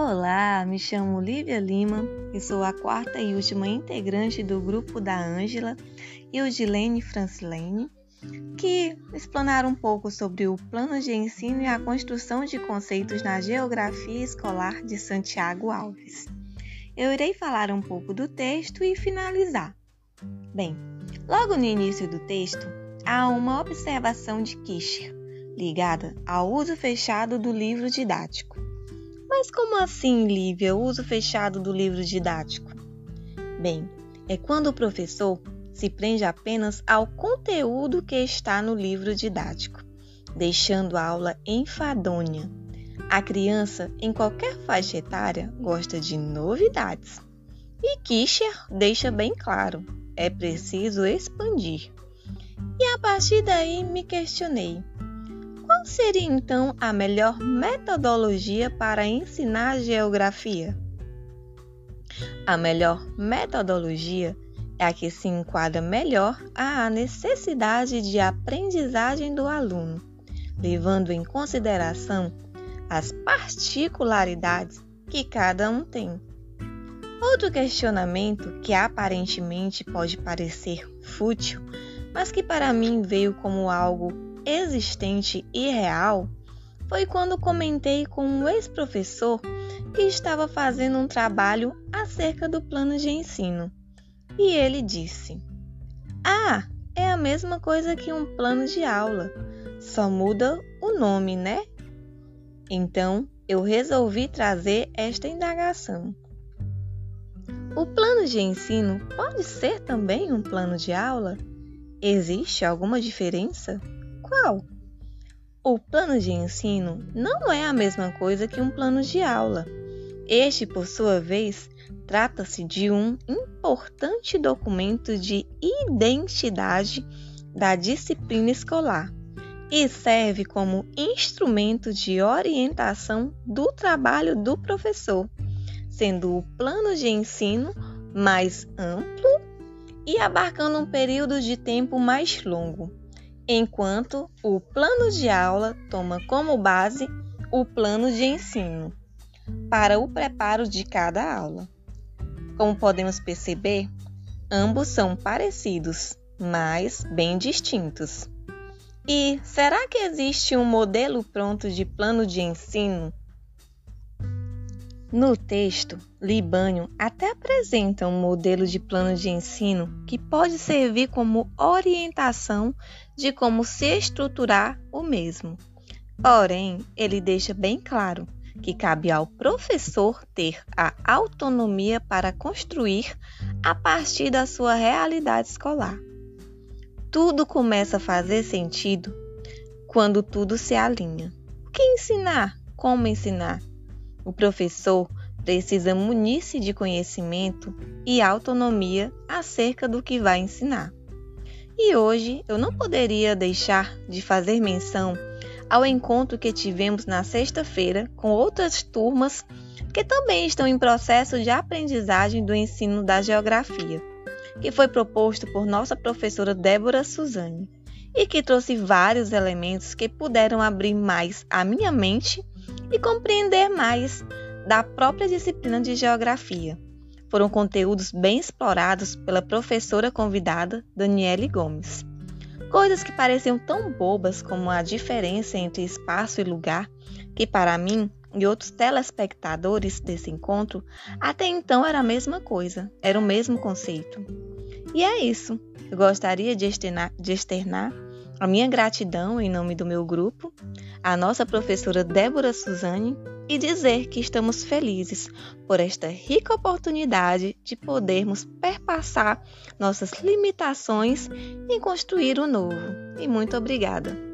Olá, me chamo Lívia Lima e sou a quarta e última integrante do grupo da Ângela e o Dilene Francilene, que explanaram um pouco sobre o plano de ensino e a construção de conceitos na geografia escolar de Santiago Alves. Eu irei falar um pouco do texto e finalizar. Bem, logo no início do texto, há uma observação de Kischer, ligada ao uso fechado do livro didático. Mas como assim, Lívia, o uso fechado do livro didático? Bem, é quando o professor se prende apenas ao conteúdo que está no livro didático, deixando a aula enfadonha. A criança, em qualquer faixa etária, gosta de novidades. E Kischer deixa bem claro: é preciso expandir. E a partir daí me questionei: seria então a melhor metodologia para ensinar geografia? A melhor metodologia é a que se enquadra melhor à necessidade de aprendizagem do aluno, levando em consideração as particularidades que cada um tem. Outro questionamento que aparentemente pode parecer fútil, mas que para mim veio como algo existente e real foi quando comentei com um ex-professor que estava fazendo um trabalho acerca do plano de ensino. E ele disse: Ah, é a mesma coisa que um plano de aula, só muda o nome, né? Então eu resolvi trazer esta indagação. O plano de ensino pode ser também um plano de aula? Existe alguma diferença? Qual? O plano de ensino não é a mesma coisa que um plano de aula. Este, por sua vez, trata-se de um importante documento de identidade da disciplina escolar e serve como instrumento de orientação do trabalho do professor, sendo o plano de ensino mais amplo e abarcando um período de tempo mais longo enquanto o plano de aula toma como base o plano de ensino para o preparo de cada aula. Como podemos perceber, ambos são parecidos, mas bem distintos. E será que existe um modelo pronto de plano de ensino no texto, Libânio até apresenta um modelo de plano de ensino que pode servir como orientação de como se estruturar o mesmo. Porém, ele deixa bem claro que cabe ao professor ter a autonomia para construir a partir da sua realidade escolar. Tudo começa a fazer sentido quando tudo se alinha. O que ensinar? Como ensinar? O professor precisa munir-se de conhecimento e autonomia acerca do que vai ensinar. E hoje eu não poderia deixar de fazer menção ao encontro que tivemos na sexta-feira com outras turmas que também estão em processo de aprendizagem do ensino da geografia, que foi proposto por nossa professora Débora Suzane e que trouxe vários elementos que puderam abrir mais a minha mente e compreender mais da própria disciplina de geografia. Foram conteúdos bem explorados pela professora convidada Daniele Gomes. Coisas que pareciam tão bobas como a diferença entre espaço e lugar, que para mim e outros telespectadores desse encontro, até então era a mesma coisa, era o mesmo conceito. E é isso. Eu gostaria de externar, de externar a minha gratidão em nome do meu grupo, à nossa professora Débora Suzane e dizer que estamos felizes por esta rica oportunidade de podermos perpassar nossas limitações e construir o novo. E muito obrigada.